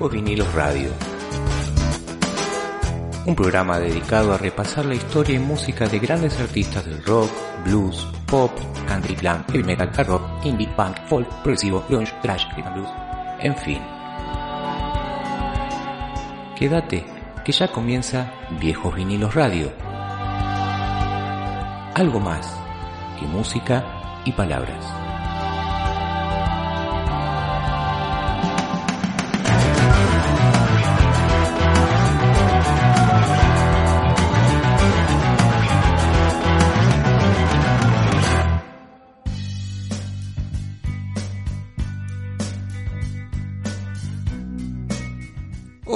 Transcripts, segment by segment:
Viejos Vinilos Radio. Un programa dedicado a repasar la historia y música de grandes artistas del rock, blues, pop, country, glam, heavy metal, hard rock, indie, punk, folk, progresivo, grunge, thrash, rhythm blues, en fin. Quédate, que ya comienza Viejos Vinilos Radio. Algo más que música y palabras.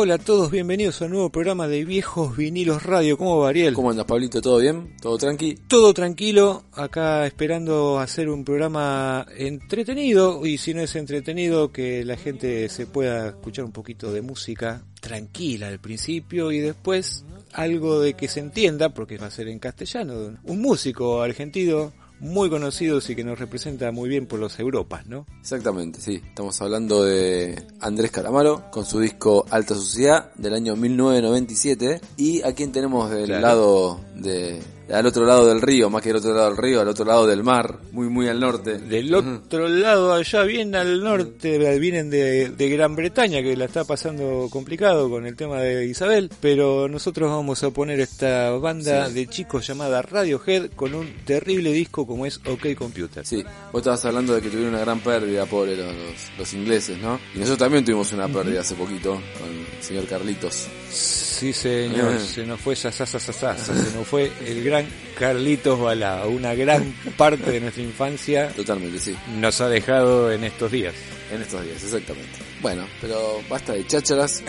Hola a todos, bienvenidos a un nuevo programa de Viejos Vinilos Radio. ¿Cómo va Ariel? ¿Cómo andas, Pablito? ¿Todo bien? ¿Todo tranqui? Todo tranquilo, acá esperando hacer un programa entretenido y si no es entretenido que la gente se pueda escuchar un poquito de música tranquila al principio y después algo de que se entienda, porque va a ser en castellano, un músico argentino muy conocidos y que nos representa muy bien por los Europas, ¿no? Exactamente, sí. Estamos hablando de Andrés Calamaro con su disco Alta Sociedad del año 1997 y a quien tenemos del lado de al otro lado del río, más que del otro lado del río, al otro lado del mar, muy muy al norte. Del otro lado, allá bien al norte, vienen de, de, Gran Bretaña, que la está pasando complicado con el tema de Isabel, pero nosotros vamos a poner esta banda de chicos llamada Radiohead con un terrible disco como es OK Computer. Sí, vos estabas hablando de que tuvieron una gran pérdida, pobre los, los, ingleses, ¿no? Y nosotros también tuvimos una pérdida hace poquito con el señor Carlitos. Sí, señor, se nos fue, se nos fue el gran Carlitos Balá, una gran parte de nuestra infancia. Totalmente, sí. Nos ha dejado en estos días. En estos días, exactamente. Bueno, pero basta de chácharas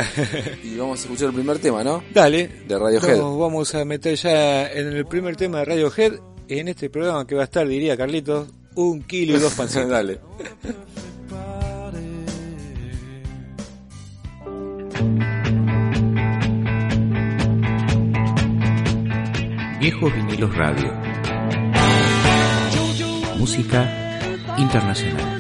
y vamos a escuchar el primer tema, ¿no? Dale. De Radiohead. Nos vamos a meter ya en el primer tema de Radiohead, en este programa que va a estar, diría Carlitos, un kilo y dos pancitos. Dale. Viejos Vinilos Radio. Música internacional.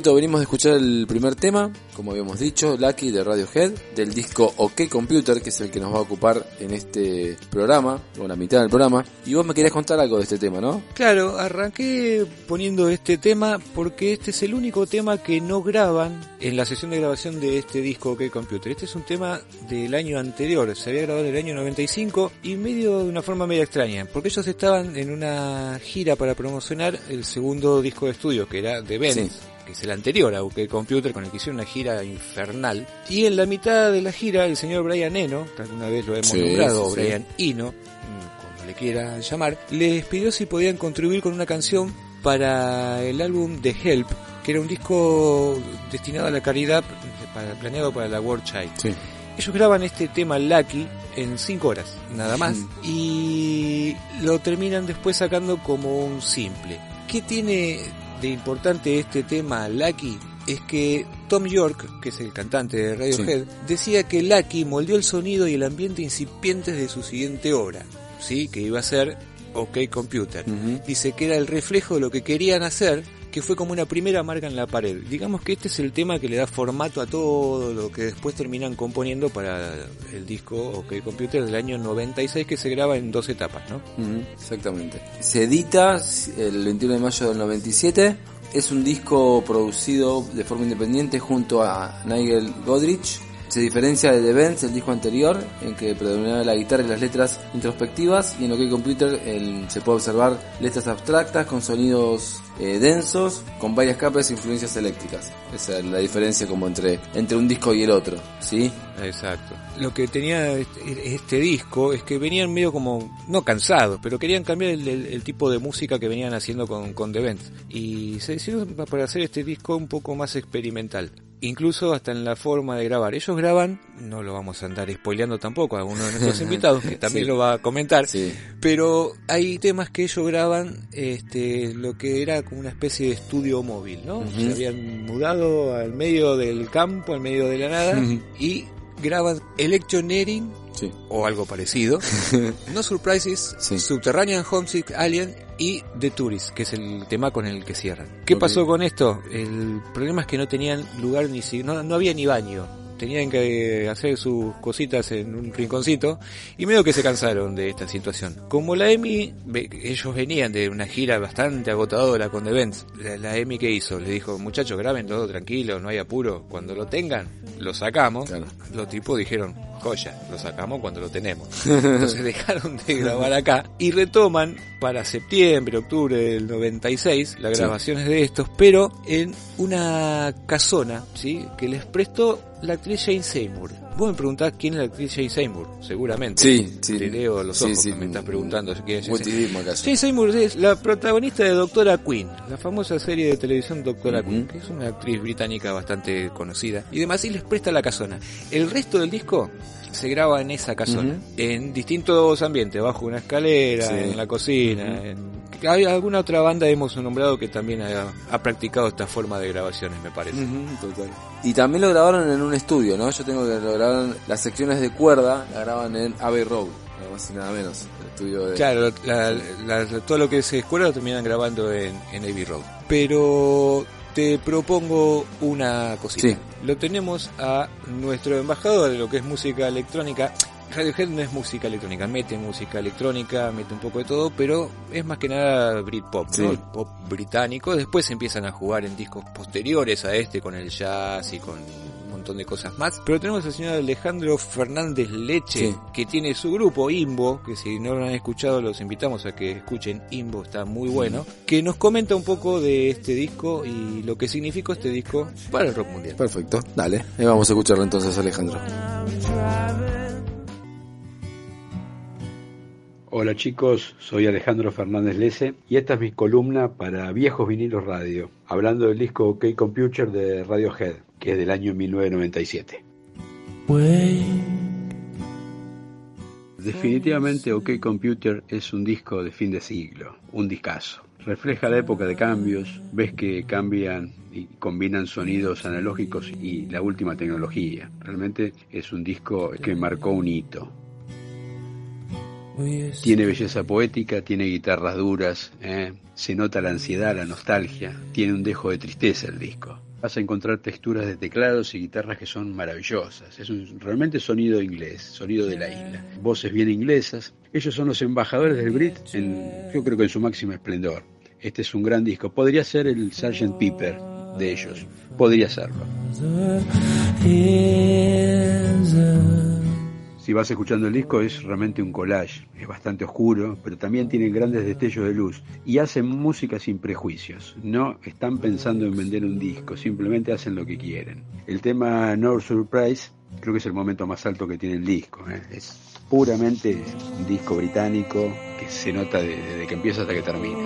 Pablito, venimos de escuchar el primer tema, como habíamos dicho, Lucky de Radiohead, del disco OK Computer, que es el que nos va a ocupar en este programa, o la mitad del programa. Y vos me querías contar algo de este tema, ¿no? Claro, arranqué poniendo este tema porque este es el único tema que no graban en la sesión de grabación de este disco OK Computer. Este es un tema del año anterior, se había grabado en el año 95 y medio de una forma media extraña, porque ellos estaban en una gira para promocionar el segundo disco de estudio, que era The Benz que es el anterior a OK Computer, con el que hicieron una gira infernal. Y en la mitad de la gira, el señor Brian Eno, que alguna vez lo hemos nombrado, Brian Eno, mm, como le quiera llamar, les pidió si podían contribuir con una canción para el álbum The Help, que era un disco destinado a la caridad, planeado para la World Child. Ellos graban este tema Lucky en 5 horas, nada más, y lo terminan después sacando como un simple. ¿Qué tiene de importante este tema Lucky es que Tom York, que es el cantante de Radiohead, decía que Lucky moldeó el sonido y el ambiente incipientes de su siguiente obra, ¿sí? que iba a ser OK Computer. Dice que era el reflejo de lo que querían hacer que fue como una primera marca en la pared. Digamos que este es el tema que le da formato a todo lo que después terminan componiendo para el disco OK Computer del año 96 que se graba en dos etapas, ¿no? exactamente. Se edita el 21 de mayo del 97. Es un disco producido de forma independiente junto a Nigel Godrich se diferencia de The Benz, el disco anterior, en que predominaba la guitarra y las letras introspectivas, y en OK Computer se puede observar letras abstractas con sonidos eh, densos, con varias capas e influencias eléctricas. Esa es la diferencia como entre, entre un disco y el otro, ¿sí? Exacto. Lo que tenía este, este disco es que venían medio como, no cansados, pero querían cambiar el, tipo de música que venían haciendo con, con The Benz. Y se decidieron para hacer este disco un poco más experimental incluso hasta en la forma de grabar. Ellos graban, no lo vamos a andar spoileando tampoco a uno de nuestros invitados, que también lo va a comentar, pero hay temas que ellos graban este, lo que era como una especie de estudio móvil, ¿no? Se habían mudado al medio del campo, al medio de la nada, y graban Electioneering o algo parecido. no Surprises, Subterranean Homesick Alien y The Tourist, que es el tema con el que cierran. ¿Qué pasó con esto? El problema es que no tenían lugar ni si no, no había ni baño tenían que hacer sus cositas en un rinconcito y medio que se cansaron de esta situación. Como la EMI, ellos venían de una gira bastante agotadora con The Benz, la, EMI que hizo, le dijo, muchachos, graben todo tranquilo, no hay apuro, cuando lo tengan, lo sacamos. Los tipos dijeron, joya, lo sacamos cuando lo tenemos. Entonces dejaron de grabar acá y retoman para septiembre, octubre del 96 las grabaciones de estos, pero en una casona, ¿sí? Que les prestó la actriz Jane Seymour. Vos me preguntás quién es la actriz Jane Seymour, seguramente. Sí, sí. Te leo los ojos me estás preguntando quién es Jane Jane Seymour es la protagonista de Doctora Queen, la famosa serie de televisión Doctora Queen, que es una actriz británica bastante conocida. Y demás, y les presta la casona. El resto del disco se graba en esa casona, en distintos ambientes, bajo una escalera, en la cocina, en... Hay alguna otra banda hemos nombrado que también ha, practicado esta forma de grabaciones, me parece. total. Y también lo grabaron en un estudio, ¿no? Yo tengo que lo grabaron, las secciones de cuerda, la graban en Abbey Road, nada más y nada menos. El estudio de... Claro, todo lo que es escuela lo terminan grabando en, en Abbey Road. Pero te propongo una cosita. Lo tenemos a nuestro embajador de lo que es música electrónica. Radiohead no es música electrónica, mete música electrónica, mete un poco de todo, pero es más que nada Britpop, ¿no? pop británico. Después empiezan a jugar en discos posteriores a este con el jazz y con montón de cosas más. Pero tenemos al señor Alejandro Fernández Leche, que tiene su grupo Imbo, que si no lo han escuchado los invitamos a que escuchen Imbo, está muy bueno, que nos comenta un poco de este disco y lo que significó este disco para el rock mundial. Perfecto, dale, vamos a escucharlo entonces Alejandro. Hola chicos, soy Alejandro Fernández Lece y esta es mi columna para Viejos Vinilos Radio, hablando del disco OK Computer de Radiohead, que es del año 1997. Definitivamente OK Computer es un disco de fin de siglo, un discazo. Refleja la época de cambios, ves que cambian y combinan sonidos analógicos y la última tecnología. Realmente es un disco que marcó un hito. Tiene belleza poética, tiene guitarras duras, ¿eh? se nota la ansiedad, la nostalgia, tiene un dejo de tristeza el disco. Vas a encontrar texturas de teclados y guitarras que son maravillosas. Es un realmente sonido inglés, sonido de la isla. Voces bien inglesas. Ellos son los embajadores del Brit, en, yo creo que en su máximo esplendor. Este es un gran disco. Podría ser el Sgt. Pepper de ellos. Podría serlo. Si vas escuchando el disco es realmente un collage, es bastante oscuro, pero también tiene grandes destellos de luz y hacen música sin prejuicios. No están pensando en vender un disco, simplemente hacen lo que quieren. El tema No Surprise creo que es el momento más alto que tiene el disco. ¿eh? Es puramente un disco británico que se nota desde que empieza hasta que termina.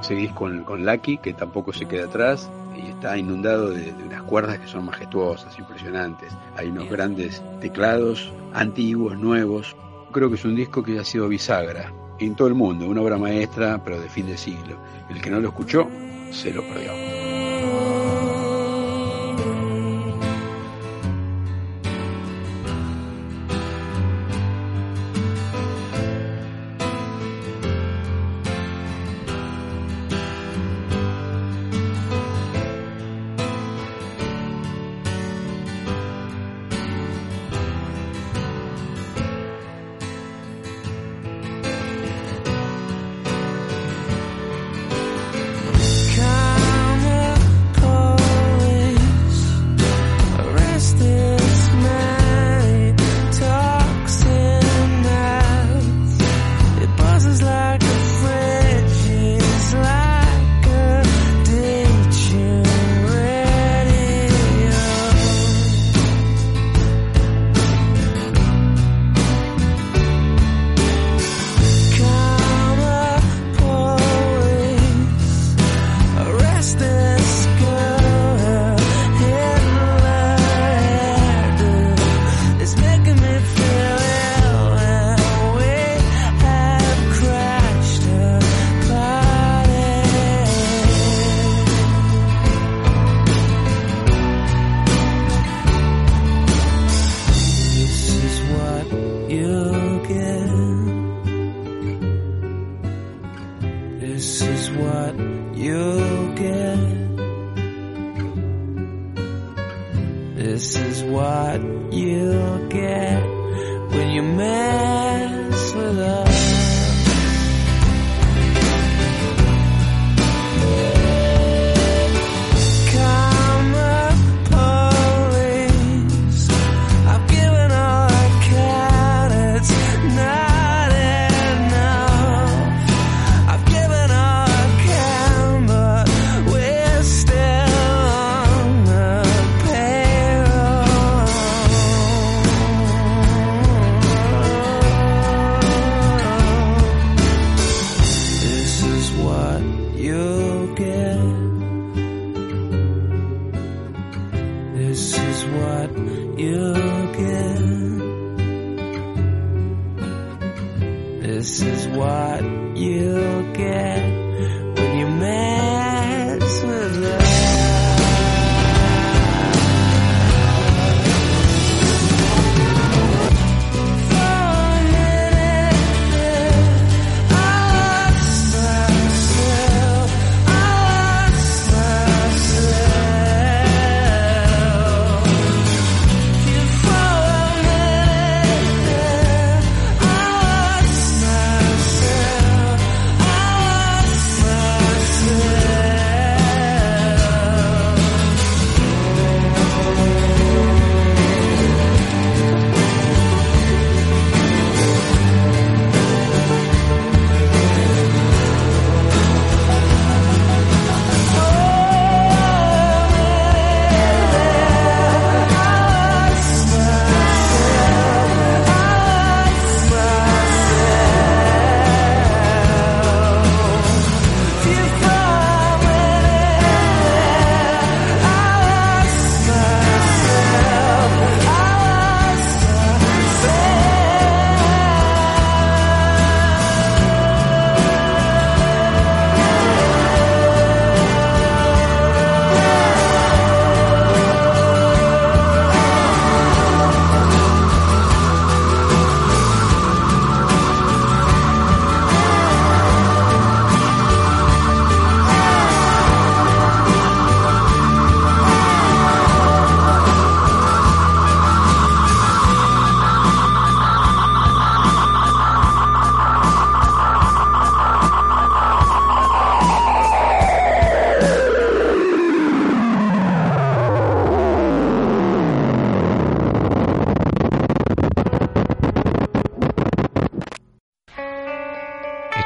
Seguís con, con Lucky, que tampoco se queda atrás, y está inundado de, unas cuerdas que son majestuosas, impresionantes. Hay unos grandes teclados, antiguos, nuevos. Creo que es un disco que ha sido bisagra en todo el mundo, una obra maestra, pero de fin de siglo. El que no lo escuchó, se lo perdió. what you get when you mess with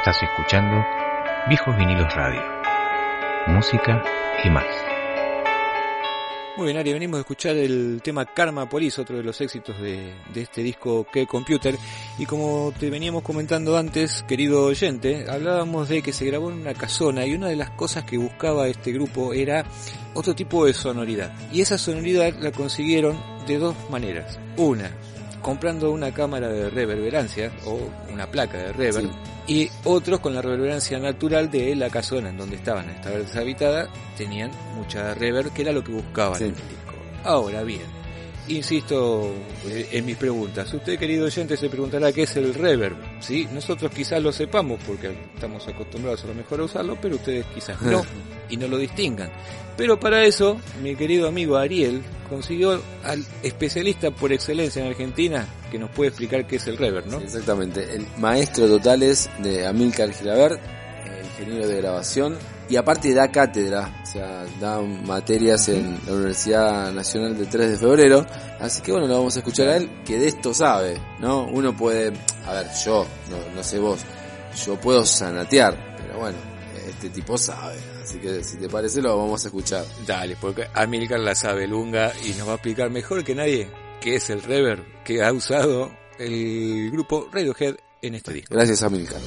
Estás escuchando Viejos Vinilos Radio. Música y más. Muy bien, Ari, venimos a escuchar el tema Karma Police, otro de los éxitos de, de este disco que Computer. Y como te veníamos comentando antes, querido oyente, hablábamos de que se grabó en una casona y una de las cosas que buscaba este grupo era otro tipo de sonoridad. Y esa sonoridad la consiguieron de dos maneras. Una, comprando una cámara de reverberancia o una placa de reverb y otros con la reverberancia natural de la casona en donde estaban, estaba deshabitada, tenían mucha reverb que era lo que buscaban en el disco. Ahora bien, insisto eh, en mis preguntas. Usted, querido oyente, se preguntará qué es el reverb. ¿sí? Nosotros quizás lo sepamos porque estamos acostumbrados a lo mejor a usarlo, pero ustedes quizás no y no lo distingan. Pero para eso, mi querido amigo Ariel consiguió al especialista por excelencia en Argentina que nos puede explicar qué es el reverb, ¿no? Sí, exactamente. El maestro total es de Amilcar Gilabert, ingeniero de grabación, y aparte da cátedra, o sea, da materias en la Universidad Nacional de 3 de Febrero, así que bueno, lo vamos a escuchar a él, que de esto sabe, ¿no? Uno puede, a ver, yo, no, no sé vos, yo puedo sanatear, pero bueno, este tipo sabe, así que si te parece lo vamos a escuchar. Dale, porque Amilcar la sabe lunga y nos va a explicar mejor que nadie qué es el reverb que ha usado el grupo Radiohead en este disco. Gracias Amilcar.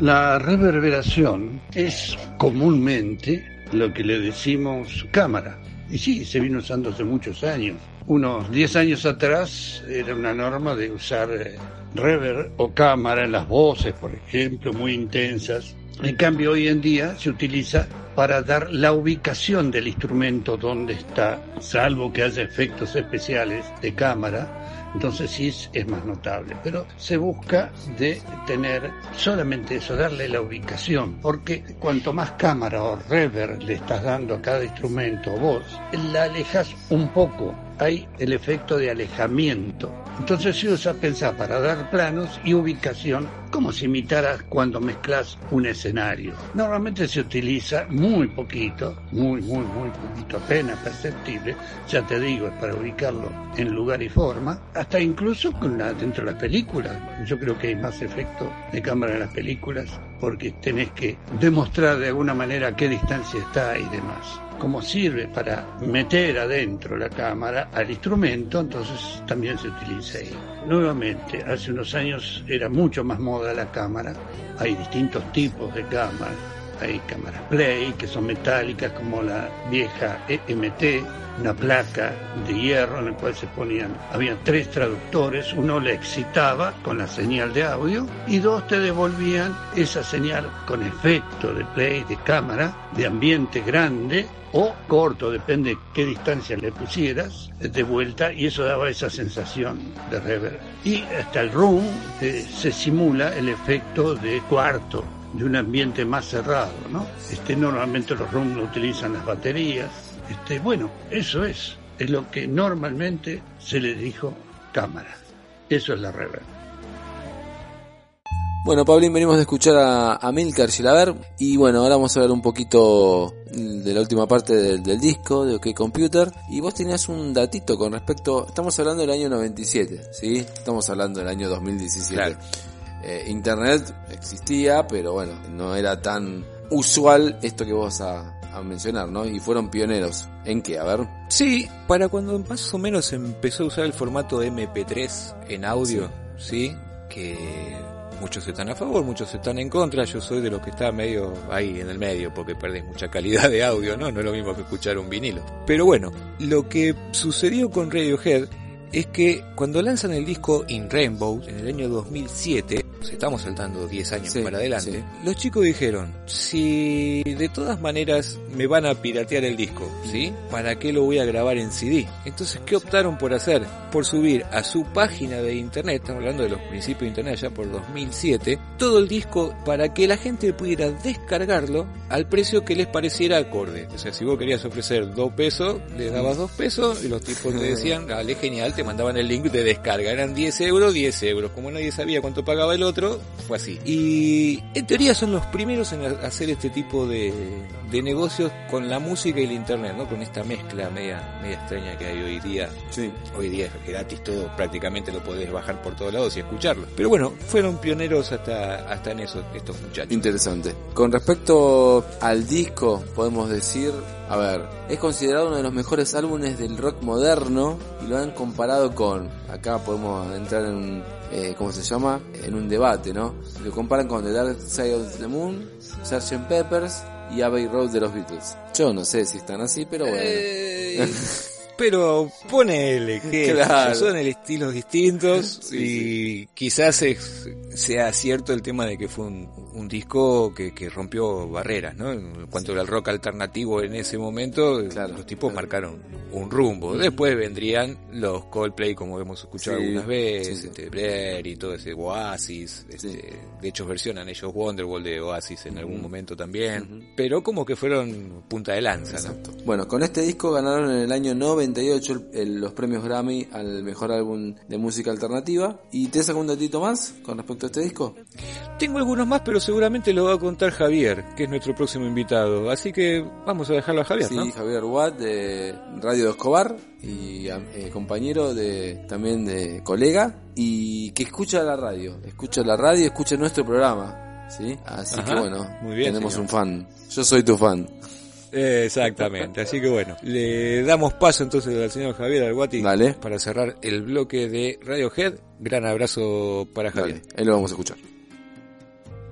La reverberación es comúnmente lo que le decimos cámara. Y sí, se vino usando hace muchos años. Unos 10 años atrás era una norma de usar eh, reverb o cámara en las voces, por ejemplo, muy intensas. En cambio, hoy en día se utiliza para dar la ubicación del instrumento donde está, salvo que haya efectos especiales de cámara, entonces sí es, más notable. Pero se busca de tener solamente eso, darle la ubicación, porque cuanto más cámara o reverb le estás dando a cada instrumento o voz, la alejas un poco. Hay el efecto de alejamiento. Entonces se usa pensar para dar planos y ubicación como si imitaras cuando mezclas un escenario. Normalmente se utiliza muy poquito, muy, muy, muy poquito, apenas perceptible, ya te digo, es para ubicarlo en lugar y forma, hasta incluso con la, dentro de las películas. Yo creo que hay más efecto de cámara en las películas porque tenés que demostrar de alguna manera a qué distancia está y demás como sirve para meter adentro la cámara al instrumento, entonces también se utiliza ahí. Nuevamente, hace unos años era mucho más moda la cámara, hay distintos tipos de cámaras, hay cámaras play que son metálicas como la vieja EMT, una placa de hierro en la cual se ponían, había tres traductores, uno le excitaba con la señal de audio y dos te devolvían esa señal con efecto de play, de cámara, de ambiente grande o corto, depende qué distancia le pusieras, de vuelta y eso daba esa sensación de reverb. Y hasta el room eh, se simula el efecto de cuarto, de un ambiente más cerrado, ¿no? Este, normalmente los rooms utilizan las baterías. Este, bueno, eso es, es lo que normalmente se le dijo cámara. Eso es la reverb. Bueno, Pablín, venimos de escuchar a, a Milcar y bueno, ahora vamos a ver un poquito de la última parte del, del, disco de OK Computer y vos tenías un datito con respecto, estamos hablando del año 97, ¿sí? Estamos hablando del año 2017. Claro. Eh, Internet existía, pero bueno, no era tan usual esto que vos a, a mencionar, ¿no? Y fueron pioneros. ¿En qué? A ver. Sí, para cuando más o menos empezó a usar el formato MP3 en audio, ¿sí? ¿sí? Que muchos están a favor, muchos están en contra, yo soy de los que está medio ahí en el medio porque perdés mucha calidad de audio, ¿no? No es lo mismo que escuchar un vinilo. Pero bueno, lo que sucedió con Radiohead es que cuando lanzan el disco In Rainbow en el año 2007, pues estamos saltando 10 años sí, para adelante, sí. los chicos dijeron, si de todas maneras me van a piratear el disco, ¿sí? ¿Para qué lo voy a grabar en CD? Entonces, ¿qué optaron por hacer? Por subir a su página de internet, estamos hablando de los principios de internet ya por 2007, todo el disco para que la gente pudiera descargarlo al precio que les pareciera acorde. O sea, si vos querías ofrecer 2 pesos, le dabas 2 pesos y los tipos te decían, dale, genial, te mandaban el link de descarga. Eran 10 euros, 10 euros. Como nadie sabía cuánto pagaba el otro, fue así. Y en teoría son los primeros en hacer este tipo de, de negocios con la música y el internet, ¿no? Con esta mezcla media, media extraña que hay hoy día. Sí. Hoy día es gratis todo, prácticamente lo podés bajar por todos lados y escucharlo. Pero bueno, fueron pioneros hasta, hasta en eso estos muchachos. Interesante. Con respecto al disco, podemos decir, a ver, es considerado uno de los mejores álbumes del rock moderno y lo han comparado con, acá podemos entrar en un, eh, ¿cómo se llama? En un debate, ¿no? Lo comparan con The Dark Side of the Moon, Sgt. Peppers y Abbey Road de los Beatles. Yo no sé si están así, pero bueno. Eh, pero ponele que Claro. son estilos distintos Sí, y quizás es- sea cierto el tema de que fue un, un disco que, que rompió barreras, ¿no? En cuanto al rock alternativo en ese momento, Claro, los tipos claro. marcaron un rumbo. Después vendrían los Coldplay, como hemos escuchado Sí, algunas veces, sí, sí. este, Blair y todo ese Oasis, este, Sí. de hecho versionan ellos Wonderwall de Oasis en algún Ujú. momento también, pero como que fueron punta de lanza, ¿no? Bueno, con este disco ganaron en el año 98 el- el- los premios Grammy al mejor álbum de música alternativa. ¿Y te saco un datito más con respecto a este disco? Tengo algunos más, pero seguramente lo va a contar Javier, que es nuestro próximo invitado. Así que vamos a dejarlo a Javier, Sí, ¿no? Javier Watt de Radio de Escobar y eh, compañero de también de colega y que escucha la radio, escucha la radio y escucha nuestro programa, ¿sí? Así Ajá, que bueno, muy bien, tenemos señor. un fan. Yo soy tu fan. Exactamente. Así que bueno, le damos paso entonces al señor Javier Alguati Dale. para cerrar el bloque de Radiohead. Gran abrazo para Javier. Dale, ahí lo vamos a escuchar.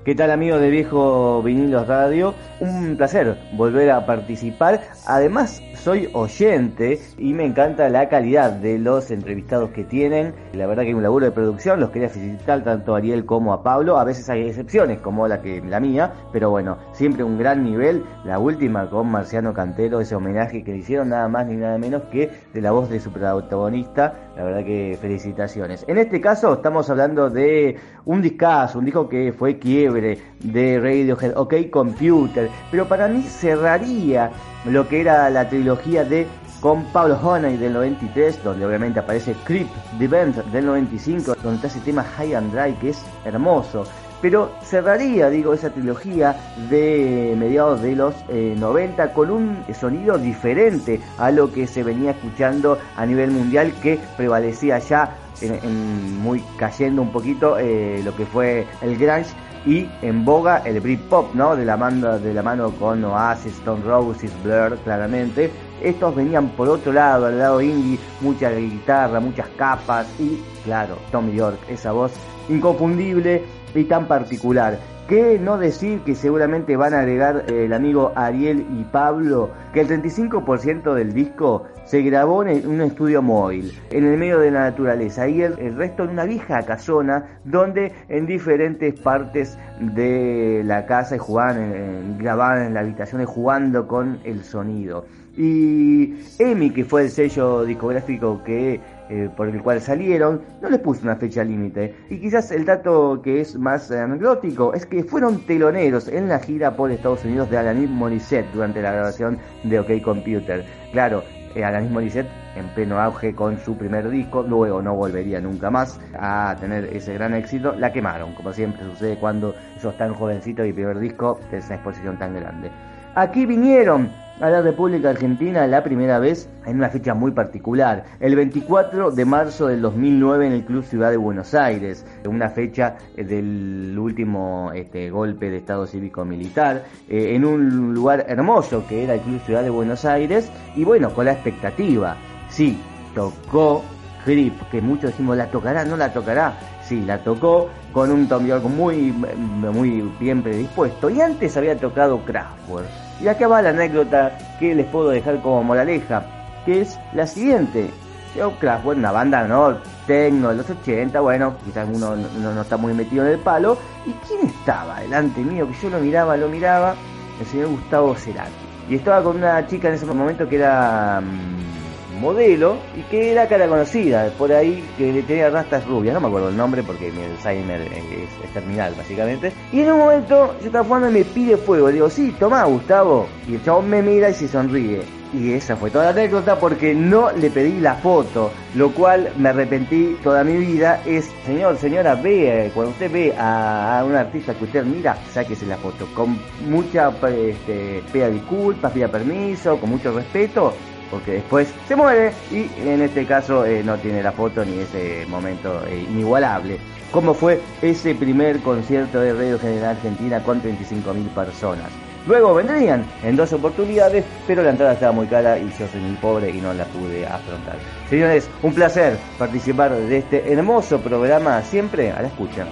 ¿Qué tal amigos de Viejo Vinilos Radio? Un placer volver a participar. Además, soy oyente y me encanta la calidad de los entrevistados que tienen. La verdad que hay un laburo de producción, los quería felicitar tanto a Ariel como a Pablo. A veces hay excepciones como la que la mía, pero bueno, siempre un gran nivel. La última con Marciano Cantero, ese homenaje que le hicieron nada más ni nada menos que de la voz de su protagonista. La verdad que felicitaciones. En este caso estamos hablando de un discazo, un disco que fue quiebre de Radiohead, OK Computer, pero para mí cerraría lo que era la trilogía de con Pablo Honey del 93, donde obviamente aparece Creep, The Band del 95, donde está ese tema High and Dry que es hermoso. Pero cerraría, digo, esa trilogía de mediados de los eh, 90 con un sonido diferente a lo que se venía escuchando a nivel mundial que prevalecía ya en, muy cayendo un poquito eh, lo que fue el grunge y en boga el Britpop, ¿no? De la mano, de la mano con Oasis, Stone Roses, Blur, claramente. Estos venían por otro lado, al lado indie, mucha guitarra, muchas capas y, claro, Tommy York, esa voz inconfundible y tan particular. ¿Qué no decir que seguramente van a agregar eh, el amigo Ariel y Pablo que el 35% del disco se grabó en un estudio móvil, en el medio de la naturaleza, y el, resto en una vieja casona donde en diferentes partes de la casa jugaban, grababan en las habitaciones jugando con el sonido. Y EMI, que fue el sello discográfico que eh, por el cual salieron, no les puso una fecha límite. Y quizás el dato que es más anecdótico es que fueron teloneros en la gira por Estados Unidos de Alanis Morissette durante la grabación de OK Computer. Claro, eh, Alanis Morissette en pleno auge con su primer disco, luego no volvería nunca más a tener ese gran éxito, la quemaron, como siempre sucede cuando sos tan jovencito y primer disco tenés una exposición tan grande. Aquí vinieron a la República Argentina la primera vez en una fecha muy particular, el 24 de marzo del 2009 en el Club Ciudad de Buenos Aires, una fecha eh, del último este, golpe de Estado cívico-militar, eh, en un lugar hermoso que era el Club Ciudad de Buenos Aires, y bueno, con la expectativa, sí, tocó Grip, que muchos decimos, ¿la tocará? ¿No la tocará? Sí, la tocó con un Tom York muy, muy bien predispuesto. Y antes había tocado Kraftwerk. Y acá va la anécdota que les puedo dejar como moraleja, que es la siguiente. Yo, Kraftwerk, una banda, ¿no? Tecno de los 80, bueno, quizás uno no, no- no está muy metido en el palo. ¿Y quién estaba delante mío? Que yo lo miraba, lo miraba, el señor Gustavo Cerati. Y estaba con una chica en ese momento que era mm, modelo y que era cara conocida, por ahí que tenía rastas rubias, no me acuerdo el nombre porque mi Alzheimer es, terminal básicamente. Y en un momento yo estaba jugando y me pide fuego, digo, sí, toma Gustavo. Y el chabón me mira y se sonríe. Y esa fue toda la anécdota porque no le pedí la foto, lo cual me arrepentí toda mi vida. Es, señor, señora, ve, cuando usted ve a, un artista que usted mira, sáquese la foto. Con mucha, este, pida disculpas, pida permiso, con mucho respeto, porque después se muere y en este caso eh, no tiene la foto ni ese momento eh, inigualable. Como fue ese primer concierto de Radio General Argentina con 35.000 personas. Luego vendrían en dos oportunidades, pero la entrada estaba muy cara y yo soy muy pobre y no la pude afrontar. Señores, un placer participar de este hermoso programa siempre a la escucha.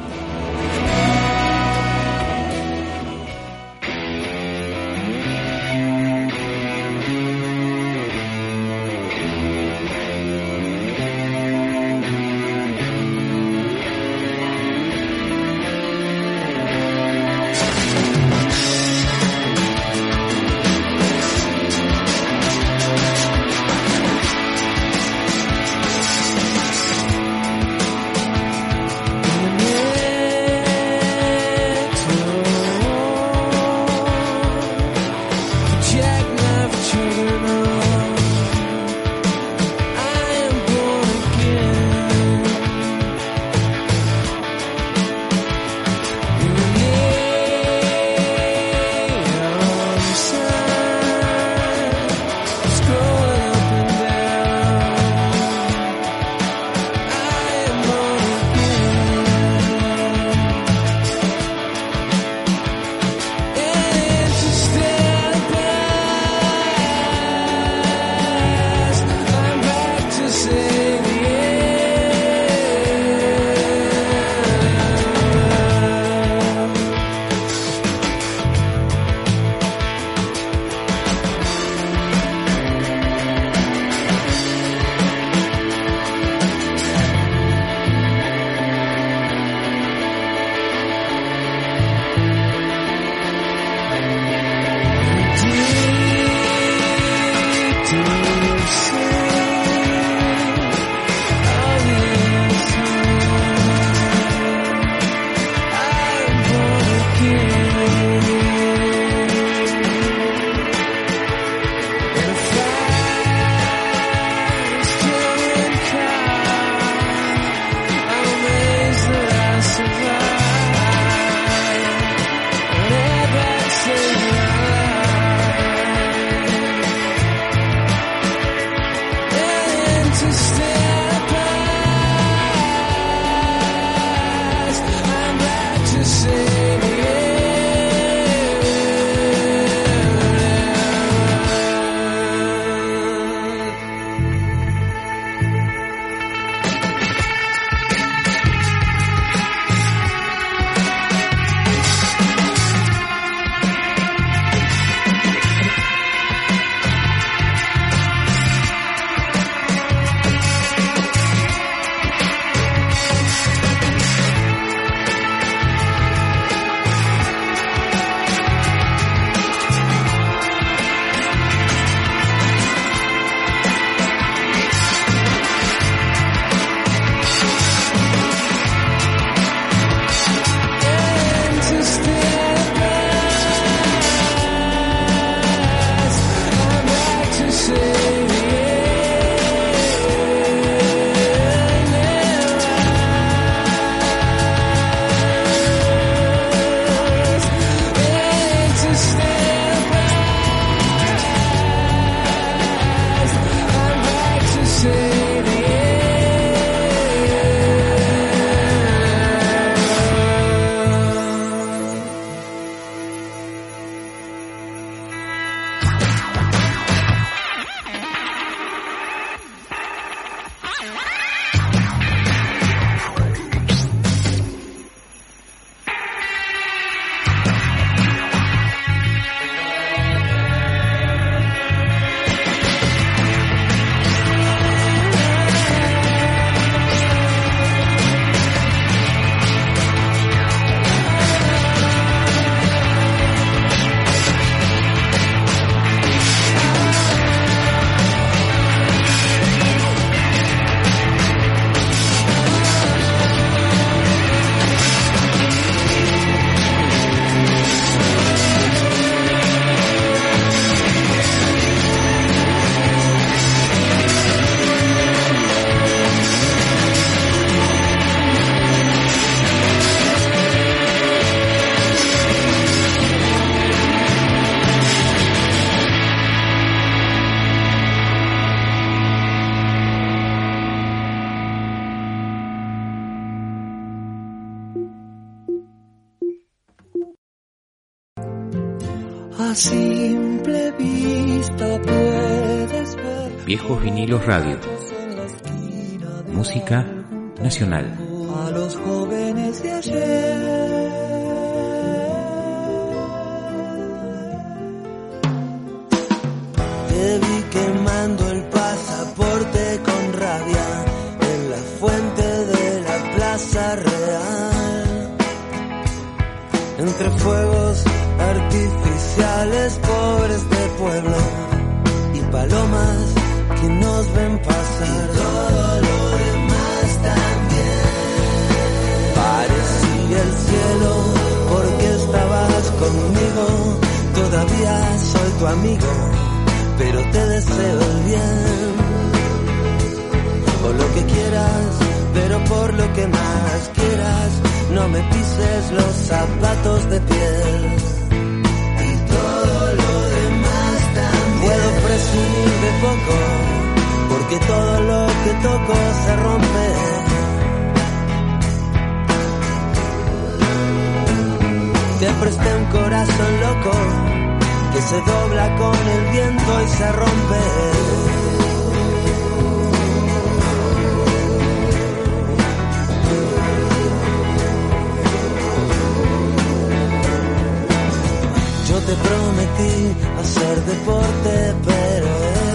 A simple vista puedes ver. Viejos vinilos radio. Música nacional. A los jóvenes de ayer. Te vi quemando el pasaporte con rabia en la fuente de la Plaza Real. Entre fuegos artificiales pobres de pueblo y palomas que nos ven pasar. Y todo lo demás también. Parecía el cielo porque estabas conmigo. Todavía soy tu amigo, pero te deseo el bien. O lo que quieras, pero por lo que más quieras, no me pises los zapatos de piel. De poco, porque todo lo que toco se rompe. Te presté un corazón loco que se dobla con el viento y se rompe. Yo te prometí hacer deporte, pero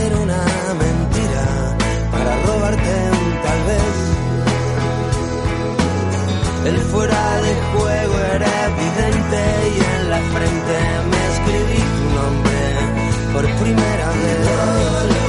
era una mentira para robarte un tal vez. El fuera de juego era evidente y en la frente me escribí tu nombre por primera vez.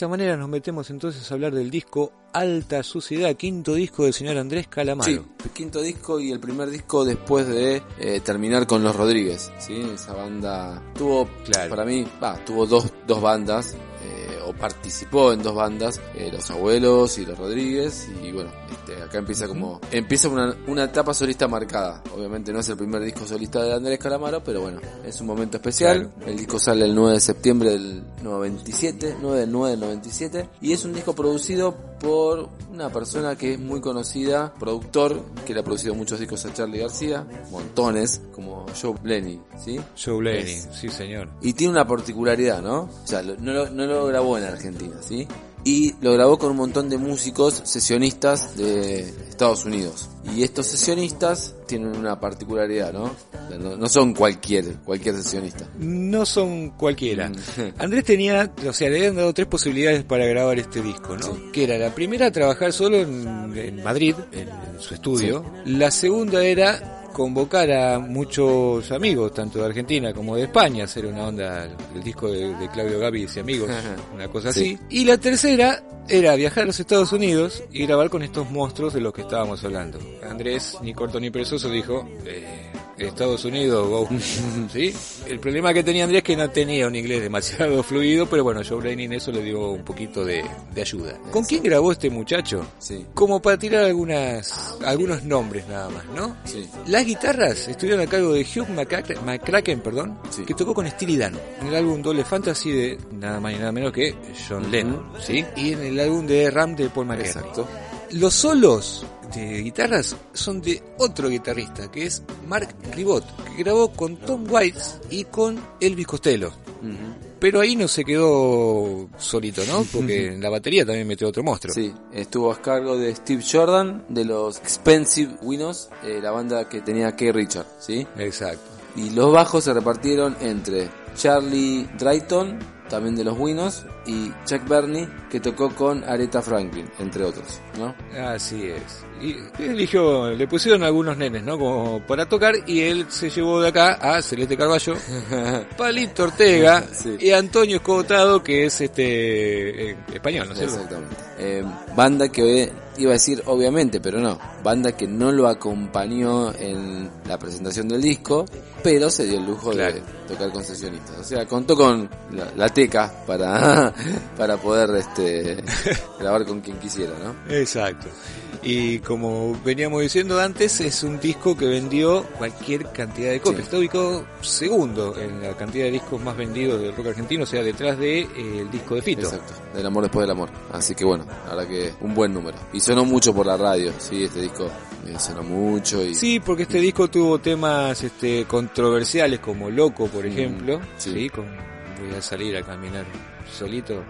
Esta manera nos metemos entonces a hablar del disco Alta Suciedad, quinto disco del señor Andrés Calamaro. Sí, el quinto disco y el primer disco después de eh, terminar con Los Rodríguez, ¿sí? Esa banda tuvo, Claro. para mí, va, tuvo dos, dos bandas, o participó en dos bandas, eh, Los Abuelos y Los Rodríguez, y bueno, este, acá empieza como, empieza una, una etapa solista marcada. Obviamente no es el primer disco solista de Andrés Calamaro, pero bueno, es un momento especial. El disco sale el 9 de septiembre del 97, 9 del 9 del 97, y es un disco producido por una persona que es muy conocida, productor, que le ha producido muchos discos a Charlie García, montones, como Joe Blenny, ¿sí? Joe Es- sí señor. y tiene una particularidad, ¿no? O sea, no, lo, no lo grabó en Argentina, ¿sí? Y lo grabó con un montón de músicos sesionistas de Estados Unidos. Y estos sesionistas tienen una particularidad, ¿no? No, no son cualquier, cualquier sesionista. No son cualquiera. Mm. Andrés tenía, o sea, le habían dado tres posibilidades para grabar este disco, ¿no? Que era la primera, trabajar solo en, en Madrid, en su estudio. La segunda era convocar a muchos amigos, tanto de Argentina como de España, hacer una onda, el disco de, de Claudio Gavi y amigos, una cosa Sí. así. Y la tercera era viajar a los Estados Unidos y grabar con estos monstruos de los que estábamos hablando. Andrés, ni corto ni perezoso, dijo, eh, Estados Unidos, go. ¿Sí? El problema que tenía Andrés es que no tenía un inglés demasiado fluido, pero bueno, Joe Blaney en eso le dio un poquito de, de ayuda. ¿Con quién grabó este muchacho? Sí, Como para tirar algunas, algunos nombres nada más, ¿no? sí. Las guitarras estuvieron a cargo de Hugh McCracken, McCracken, perdón, Sí. que tocó con Steely Dan en el álbum Doble Fantasy de nada más y nada menos que John Lennon, ¿sí? Y en el álbum de Ram de Paul McCartney. Exacto. Los solos de guitarras son de otro guitarrista, que es Mark Ribot, que grabó con Tom Waits y con Elvis Costello. Pero ahí no se quedó solito, ¿no? Porque en la batería también metió otro monstruo. Sí, estuvo a cargo de Steve Jordan, de los Expensive Winos, eh, la banda que tenía Kay Richard, ¿sí? Exacto. Y los bajos se repartieron entre Charlie Drayton, también de los Winos, y Chuck Bernie, que tocó con Aretha Franklin, entre otros, ¿no? Así es. Y eligió, le pusieron algunos nenes, ¿no? Como para tocar, y él se llevó de acá a Celeste Carballo, Palito Ortega Sí. y Antonio Escotado, que es este eh, español, ¿no es cierto? Exactamente. Eh, banda que iba a decir obviamente, pero no. Banda que no lo acompañó en la presentación del disco, pero se dio el lujo Claro. de tocar con sesionistas. O sea, contó con la, la teca para, para poder este, grabar con quien quisiera, ¿no? Exacto. Y como veníamos diciendo antes, es un disco que vendió cualquier cantidad de copias. Sí. Está ubicado segundo en la cantidad de discos más vendidos del rock argentino, o sea, detrás de eh, el disco de Fito. Exacto. Del amor después del amor. Así que bueno, la verdad que un buen número. Y sonó mucho por la radio, sí, este disco eh, sonó mucho y... Sí, porque este disco tuvo temas este, controversiales como Loco, por ejemplo. sí. sí. con Voy a salir a caminar solito,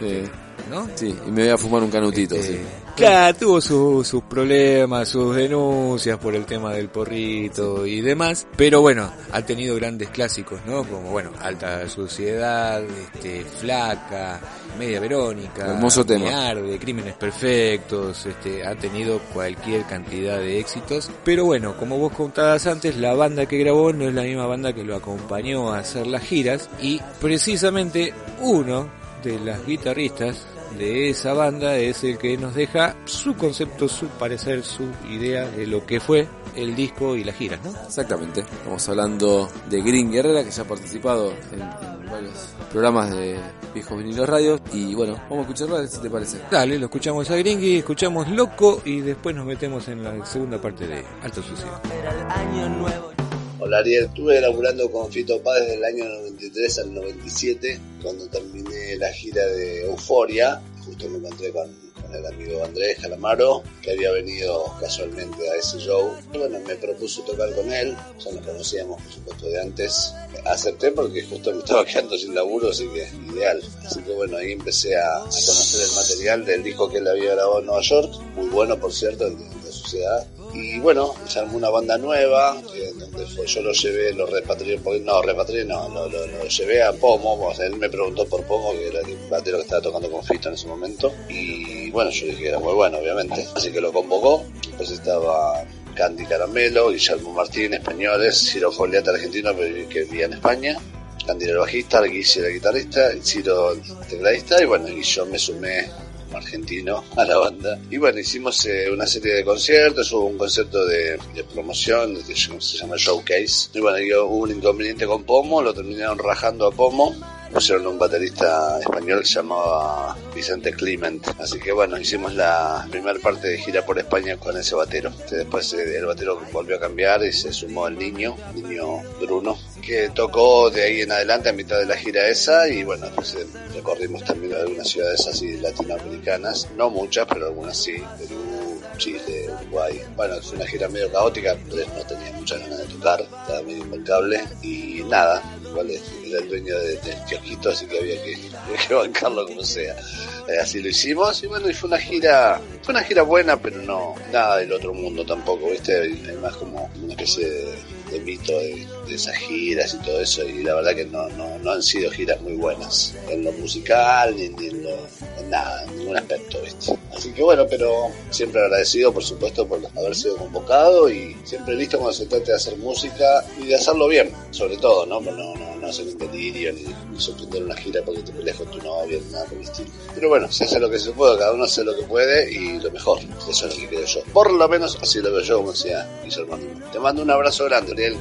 eh, ¿no? sí, y me voy a fumar un canutito, Este, sí. Claro, tuvo su- sus problemas, sus denuncias por el tema del porrito y demás, pero bueno, ha tenido grandes clásicos, ¿no? Como bueno, Alta Suciedad, este, Flaca, Media Verónica, Hermoso tema. Arde, Crímenes Perfectos, este, ha tenido cualquier cantidad de éxitos, pero bueno, como vos contabas antes, la banda que grabó no es la misma banda que lo acompañó a hacer las giras y precisamente uno de las guitarristas de esa banda es el que nos deja su concepto, su parecer, su idea de lo que fue el disco y las giras, ¿no? Exactamente. Estamos hablando de Green Guerrera, que ya ha participado en, en varios programas de Viejos Vinilos Radios. Y bueno, vamos a escucharlo, si te parece. Dale, lo escuchamos a Gringy, escuchamos Loco y después nos metemos en la segunda parte de Alto Sucio. Era el año nuevo. Hola Ariel, estuve laburando con Fito Páez desde el año 93 al 97, cuando terminé la gira de Euforia, justo me encontré con, el amigo Andrés Calamaro, que había venido casualmente a ese show. Bueno, me propuso tocar con él, ya nos conocíamos por supuesto de antes. Acepté porque justo me estaba quedando sin laburo, así que ideal. Así que bueno, ahí empecé a, conocer el material del disco que él había grabado en Nueva York, muy bueno por cierto, el de la sociedad. Y bueno, se armó una banda nueva, que donde fue, yo lo llevé, lo repatrié, no, repatrié no, lo, lo- llevé a Pomo, él me preguntó por Pomo, que era el batero que estaba tocando con Fito en ese momento, y bueno, yo dije que era muy bueno, obviamente, así que lo convocó, después estaba Candy Caramelo, Guillermo Martín, españoles, Ciro Foliata, argentino, que vivía en España, Candy era el bajista, Guille era el guitarrista, Ciro el tecladista, y bueno, y yo me sumé argentino a la banda. Y bueno, hicimos eh, una serie de conciertos, hubo un concierto de, promoción que se llama Showcase. Y bueno, hubo un inconveniente con Pomo, lo terminaron rajando a Pomo. Pusieron un baterista español llamaba Vicente Clement. Así que bueno, hicimos la primera parte de gira por España con ese batero. Que Después eh, el batero volvió a cambiar y se sumó el niño, niño Bruno, que tocó de ahí en adelante a mitad de la gira esa. Y bueno, después eh, recorrimos también algunas ciudades así latinoamericanas. No muchas, pero algunas sí. Perú, Chile, Uruguay. Bueno, fue una gira medio caótica, Andrés no tenía muchas ganas de tocar, estaba medio impecable y nada, era el dueño de- del kiosquito, así que había que, bancarlo como sea. Eh, así lo hicimos y bueno, y fue una gira, fue una gira buena, pero no nada del otro mundo tampoco, viste, hay más como una especie de, de mito de, de esas giras y todo eso y la verdad que no, no, no han sido giras muy buenas, en lo musical ni, ni en lo, en nada, en ningún aspecto, viste. Así que bueno, pero siempre agradecido por supuesto por haber sido convocado y siempre listo cuando se trate de hacer música y de hacerlo bien, sobre todo, ¿no? No, no, no hacer un delirio ni, sorprender una gira porque te peleas con tu novia ni nada por el estilo. Pero bueno, se hace lo que se puede, cada uno hace lo que puede y lo mejor. Eso es lo que creo yo. Por lo menos así lo veo yo, como decía Guillermo. Te mando un abrazo grande, Ariel.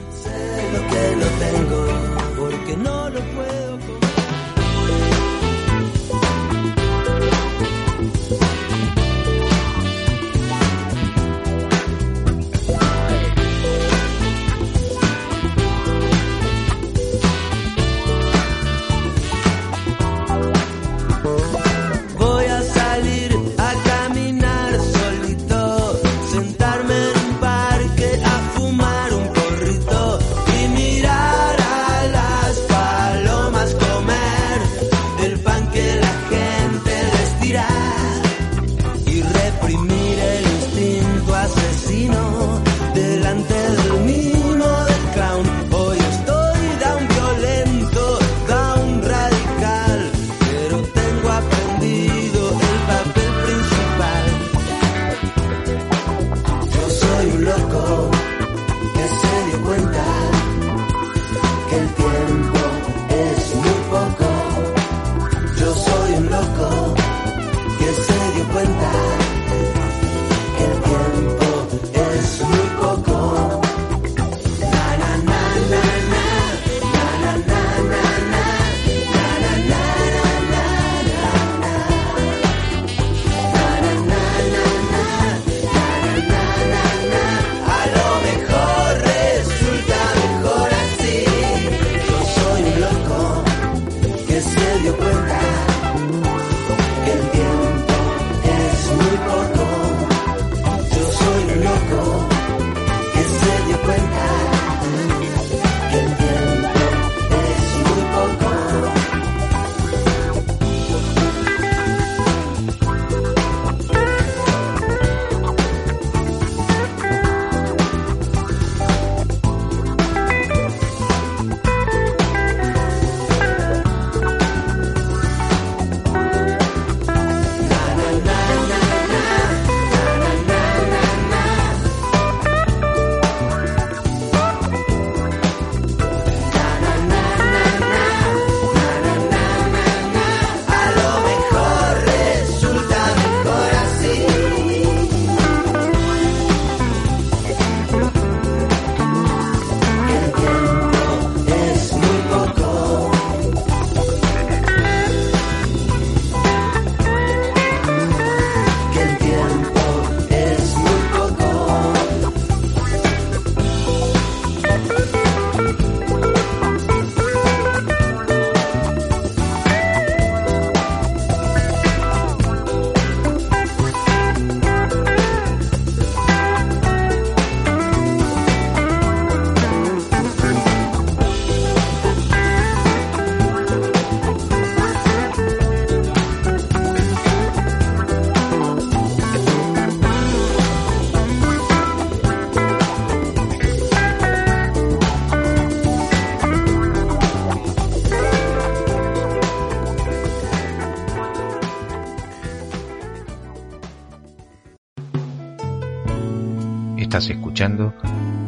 Escuchando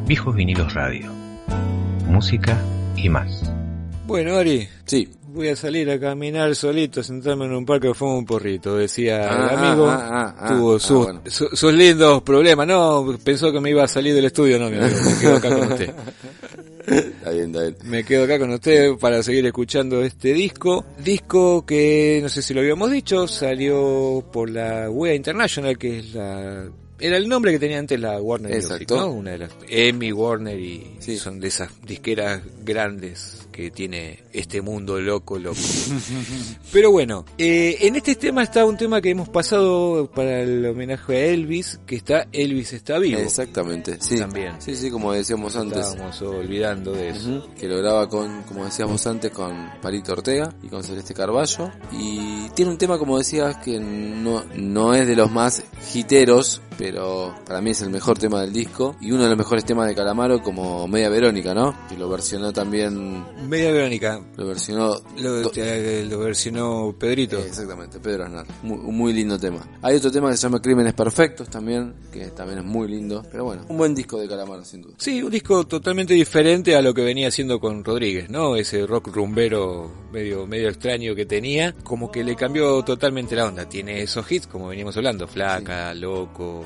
Viejos Vinilos Radio. Música y más. Bueno, Ari, Sí. voy a salir a caminar solito, sentarme en un parque a fumar un porrito, decía Ah, el amigo. ah, ah, ah, tuvo ah, sus, bueno. su- sus lindos problemas. No, pensó que me iba a salir del estudio, no, mi amigo, me quedo acá con usted. Está bien, está bien. Me quedo acá con usted para seguir escuchando este disco. Disco que, no sé si lo habíamos dicho, salió por la WEA International, que es la... Era el nombre que tenía antes la Warner Music, Exacto. ¿no? Una de las... Emmy, Warner y Sí. son de esas disqueras grandes que tiene este mundo loco, loco. Pero bueno, eh, en este tema está un tema que hemos pasado para el homenaje a Elvis, que está Elvis está vivo. Exactamente, sí. También. Sí, sí, como decíamos antes. Estábamos olvidando de eso. Que lo graba con, como decíamos antes, con Palito Ortega y con Celeste Carballo. Y tiene un tema, como decías, que no, no es de los más hiteros, pero para mí es el mejor tema del disco. Y uno de los mejores temas de Calamaro, como Media Verónica, ¿no? Que lo versionó también, Media Verónica, lo versionó... lo, do- eh, lo versionó Pedrito. Exactamente, Pedro Aznar. Muy, un muy lindo tema. Hay otro tema que se llama Crímenes Perfectos también, que también es muy lindo. Pero bueno, un buen disco de Calamaro, sin duda. Sí, un disco totalmente diferente a lo que venía haciendo con Rodríguez, ¿no? Ese rock rumbero medio, medio extraño que tenía, como que le cambió totalmente la onda. Tiene esos hits, como veníamos hablando, Flaca, Loco,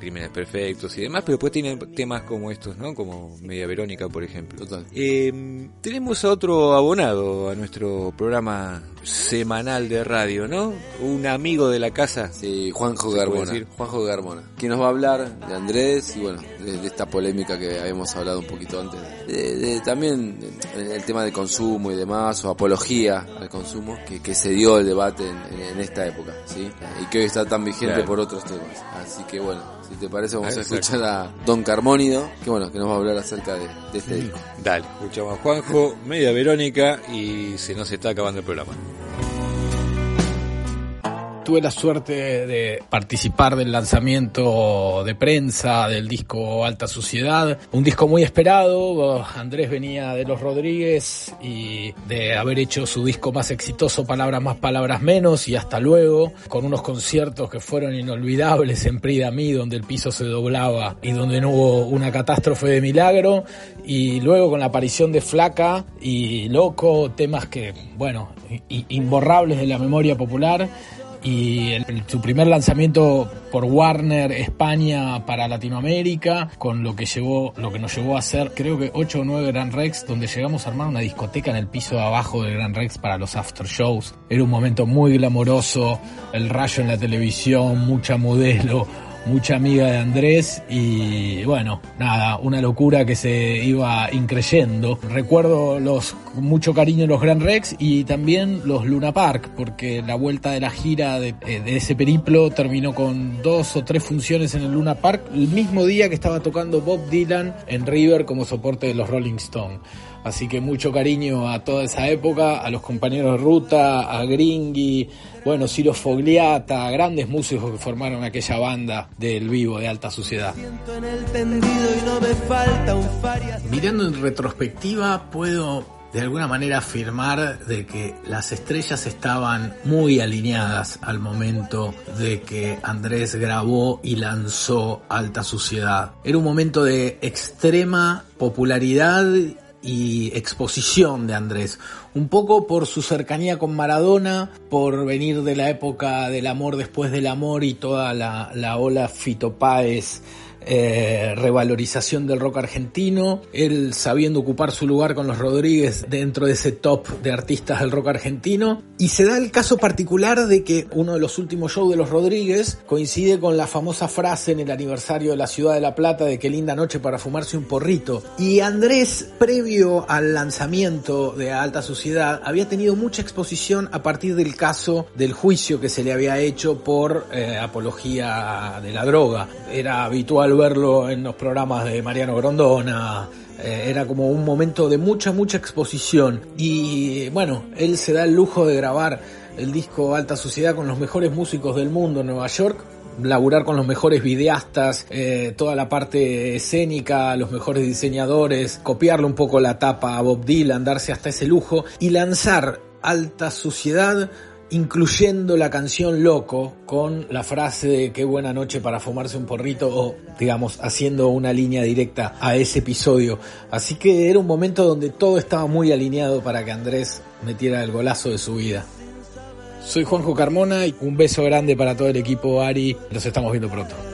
Crímenes Perfectos y demás, pero después tiene temas como estos, ¿no? Como Media Verónica, por ejemplo. Total. Eh, tenemos a otro abonado a nuestro programa semanal de radio, ¿no? Un amigo de la casa. Sí, Juanjo puede Garmona. decir. Juanjo Garmona. Que nos va a hablar de Andrés y bueno, de, de esta polémica que habíamos hablado un poquito antes. De, de también el, tema del consumo y demás, o apología al consumo, que, que se dio el debate en, en- en esta época, ¿sí? Y que hoy está tan vigente Claro. por otros temas. Así que bueno, si te parece vamos a escuchar a Don Carmónido, que bueno, que nos va a hablar acerca de, de este disco. Dale, escuchamos a Juanjo, Media Verónica y se nos está acabando el programa. Tuve la suerte de participar del lanzamiento de prensa del disco Alta Suciedad, un disco muy esperado. Andrés venía de Los Rodríguez y de haber hecho su disco más exitoso, Palabras más, Palabras menos, y hasta luego, con unos conciertos que fueron inolvidables en Prida Mí, donde el piso se doblaba y donde no hubo una catástrofe de milagro, y luego con la aparición de Flaca y Loco, temas que, bueno, imborrables de la memoria popular y su primer lanzamiento por Warner España para Latinoamérica, con lo que llevó, lo que nos llevó a hacer creo que 8 o 9 Grand Rex, donde llegamos a armar una discoteca en el piso de abajo del Grand Rex para los after shows. Era un momento muy glamoroso, el rayo en la televisión, mucha modelo, mucha amiga de Andrés y bueno, nada, una locura que se iba increyendo. Recuerdo los mucho cariño los Grand Rex y también los Luna Park, porque la vuelta de la gira de, eh, de, ese periplo terminó con dos o tres funciones en el Luna Park el mismo día que estaba tocando Bob Dylan en River como soporte de los Rolling Stones. Así que mucho cariño a toda esa época, a los compañeros de ruta, a Gringy, bueno, Ciro Fogliata, grandes músicos que formaron aquella banda del vivo de alta suciedad. Mirando en retrospectiva, puedo de alguna manera afirmar de que las estrellas estaban muy alineadas al momento de que Andrés grabó y lanzó Alta Suciedad. Era un momento de extrema popularidad y exposición de Andrés. Un poco por su cercanía con Maradona, por venir de la época del amor después del amor y toda la, la ola Fito Páez eh, revalorización del rock argentino, él sabiendo ocupar su lugar con los Rodríguez dentro de ese top de artistas del rock argentino. Y se da el caso particular de que uno de los últimos shows de los Rodríguez coincide con la famosa frase en el aniversario de la ciudad de La Plata de qué linda noche para fumarse un porrito. Y Andrés, previo al lanzamiento de Alta Sociedad, había tenido mucha exposición a partir del caso del juicio que se le había hecho por eh, apología de la droga. Era habitual verlo en los programas de Mariano Grondona. Eh, era como un momento de mucha, mucha exposición. Y bueno, él se da el lujo de grabar el disco Alta Sociedad con los mejores músicos del mundo en Nueva York laburar con los mejores videastas, eh, toda la parte escénica, los mejores diseñadores, copiarle un poco la tapa a Bob Dylan, darse hasta ese lujo y lanzar Alta Suciedad incluyendo la canción Loco con la frase de qué buena noche para fumarse un porrito o digamos haciendo una línea directa a ese episodio. Así que era un momento donde todo estaba muy alineado para que Andrés metiera el golazo de su vida. Soy Juanjo Carmona y un beso grande para todo el equipo Ari. Nos estamos viendo pronto.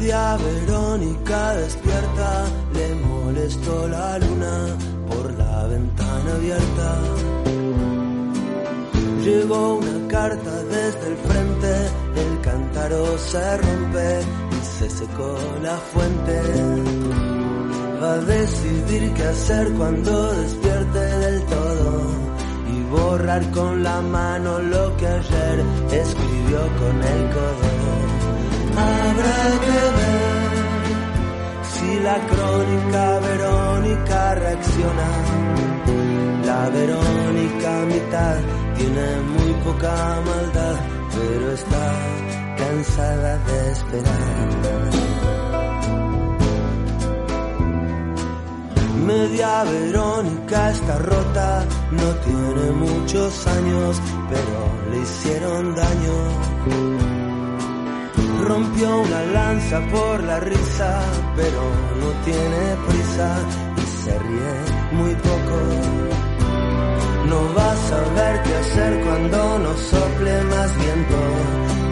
Media Verónica despierta, le molestó la luna por la ventana abierta. Llegó una carta desde el frente, el cántaro se rompe y se secó la fuente. Va a decidir qué hacer cuando despierte del todo y borrar con la mano lo que ayer escribió con el codo habrá que ver si la crónica Verónica reacciona. La Verónica mitad tiene muy poca maldad, pero está cansada de esperar. Media Verónica está rota, no tiene muchos años, pero le hicieron daño rompió una lanza por la risa, pero no tiene prisa y se ríe muy poco. No va a saber qué hacer cuando no sople más viento.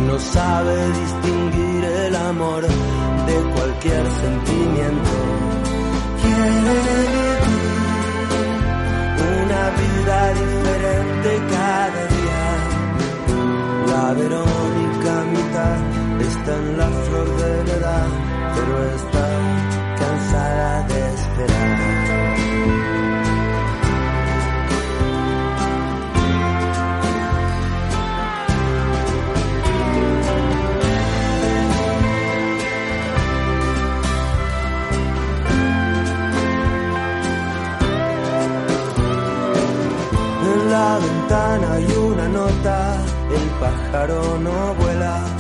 No sabe distinguir el amor de cualquier sentimiento. Quiere vivir una vida diferente cada día. La Verónica mitad está en la flor de la edad, pero está cansada de esperar. En la ventana hay una nota, el pájaro no vuela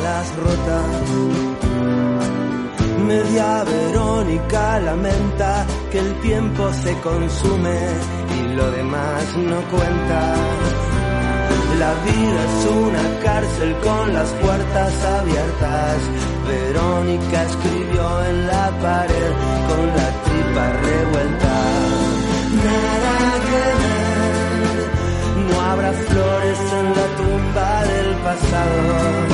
las rotas. Media Verónica lamenta que el tiempo se consume y lo demás no cuenta. La vida es una cárcel con las puertas abiertas. Verónica escribió en la pared con la tripa revuelta. Nada que ver, no habrá flores en la tumba del pasado.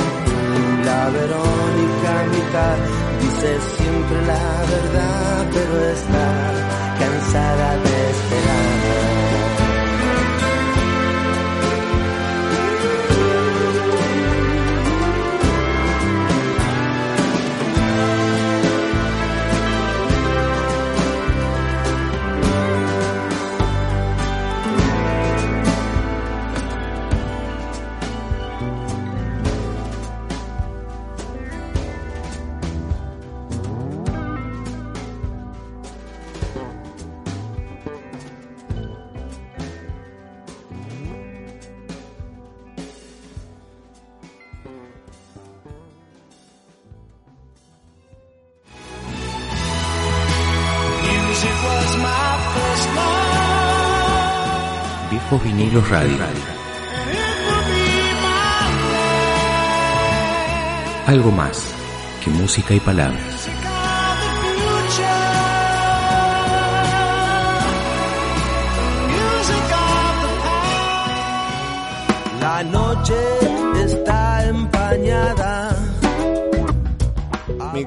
La Verónica mitad dice siempre la verdad, pero está cansada de música y palabras. La noche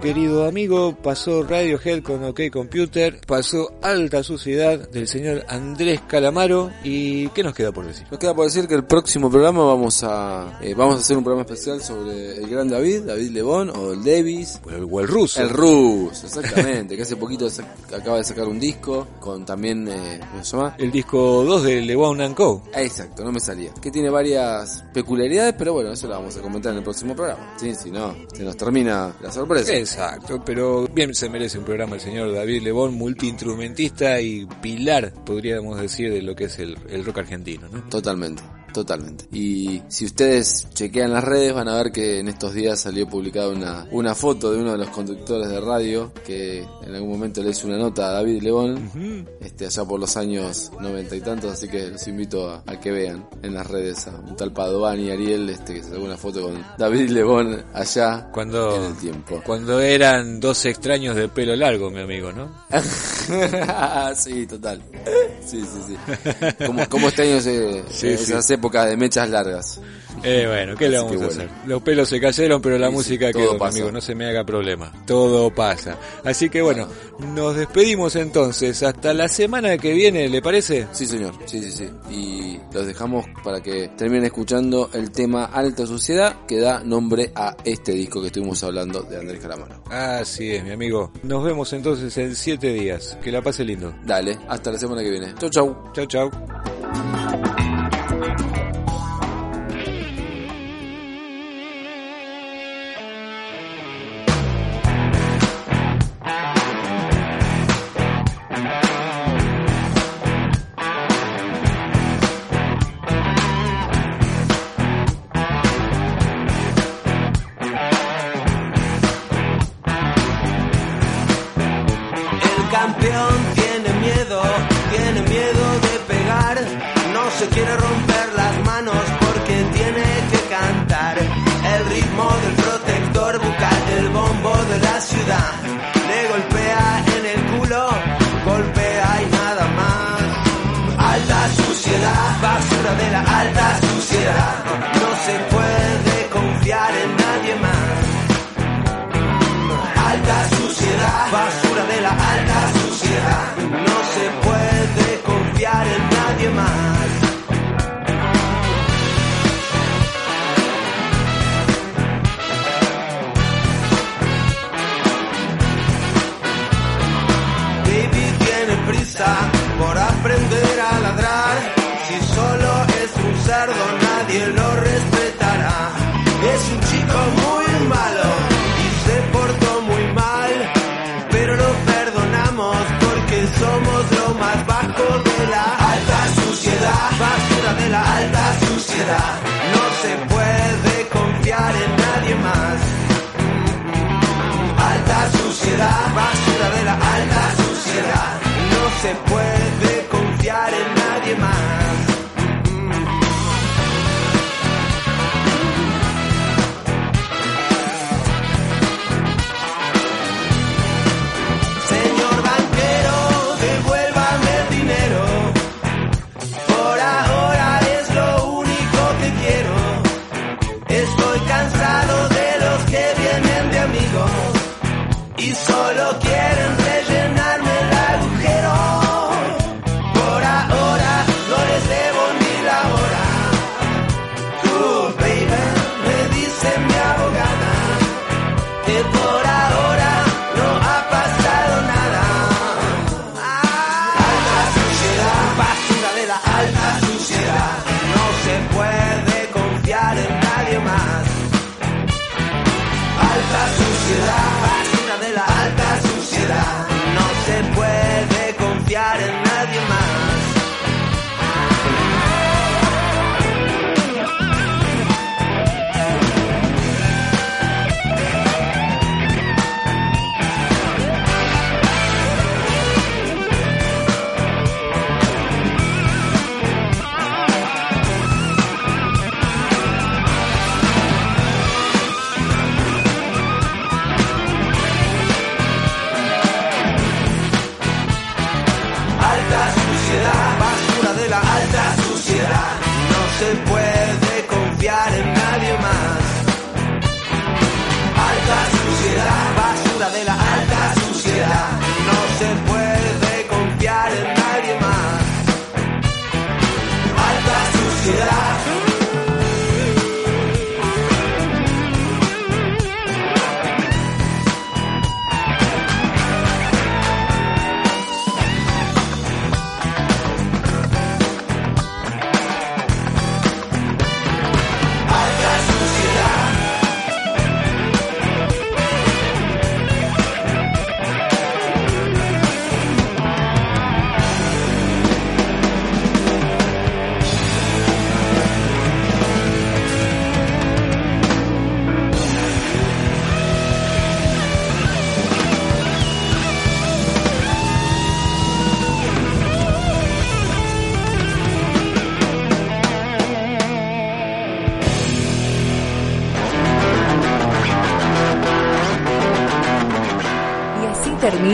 querido amigo, pasó Radiohead con OK Computer, pasó Alta Suciedad del señor Andrés Calamaro y ¿qué nos queda por decir? Nos queda por decir que el próximo programa vamos a eh, vamos a hacer un programa especial sobre el gran David, David Lebón o el Davis. O el, o el ruso. El Rus, exactamente, que hace poquito acaba de sacar un disco con también, eh, ¿cómo se llama? El disco 2 de Lewon and Co. Exacto, no me salía. Que tiene varias peculiaridades, pero bueno, eso lo vamos a comentar en el próximo programa. Sí, si no, se nos termina la sorpresa. Exacto, pero bien se merece un programa el señor David Lebón, multiinstrumentista y pilar, podríamos decir, de lo que es el, el rock argentino, ¿no? Totalmente, totalmente. Y si ustedes chequean las redes van a ver que en estos días salió publicada una, una foto de uno de los conductores de radio que en algún momento le hizo una nota a David Lebón, este, allá por los años noventa y tantos, así que los invito a, a que vean en las redes a un tal Padovani y Ariel, este, que sacó una foto con David Lebón allá Cuando, en el tiempo. cuando eran dos extraños de pelo largo, mi amigo, ¿no? sí, total. Sí, sí, sí. Como, como este año se, Sí, esas sí. épocas de mechas largas. Eh, bueno, ¿qué le vamos a hacer? Los pelos se cayeron, pero la Sí, música quedó, pasa. amigo, no se me haga problema. Todo pasa. Así que bueno, nos despedimos entonces. Hasta la semana que viene, ¿le parece? Sí, señor. Sí, sí, sí. Y los dejamos para que terminen escuchando el tema Alta Suciedad que da nombre a este disco que estuvimos hablando de Andrés Calamaro. Así es, mi amigo. Nos vemos entonces en siete días. Que la pase lindo. Dale, hasta la semana que viene. Chau, chau. Chau, chau.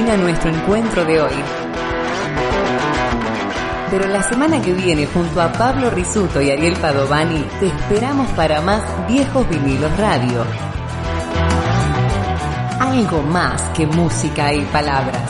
termina nuestro encuentro de hoy. Pero la semana que viene, junto a Pablo Risuto y Ariel Padovani, te esperamos para más Viejos Vinilos Radio. Algo más que música y palabras.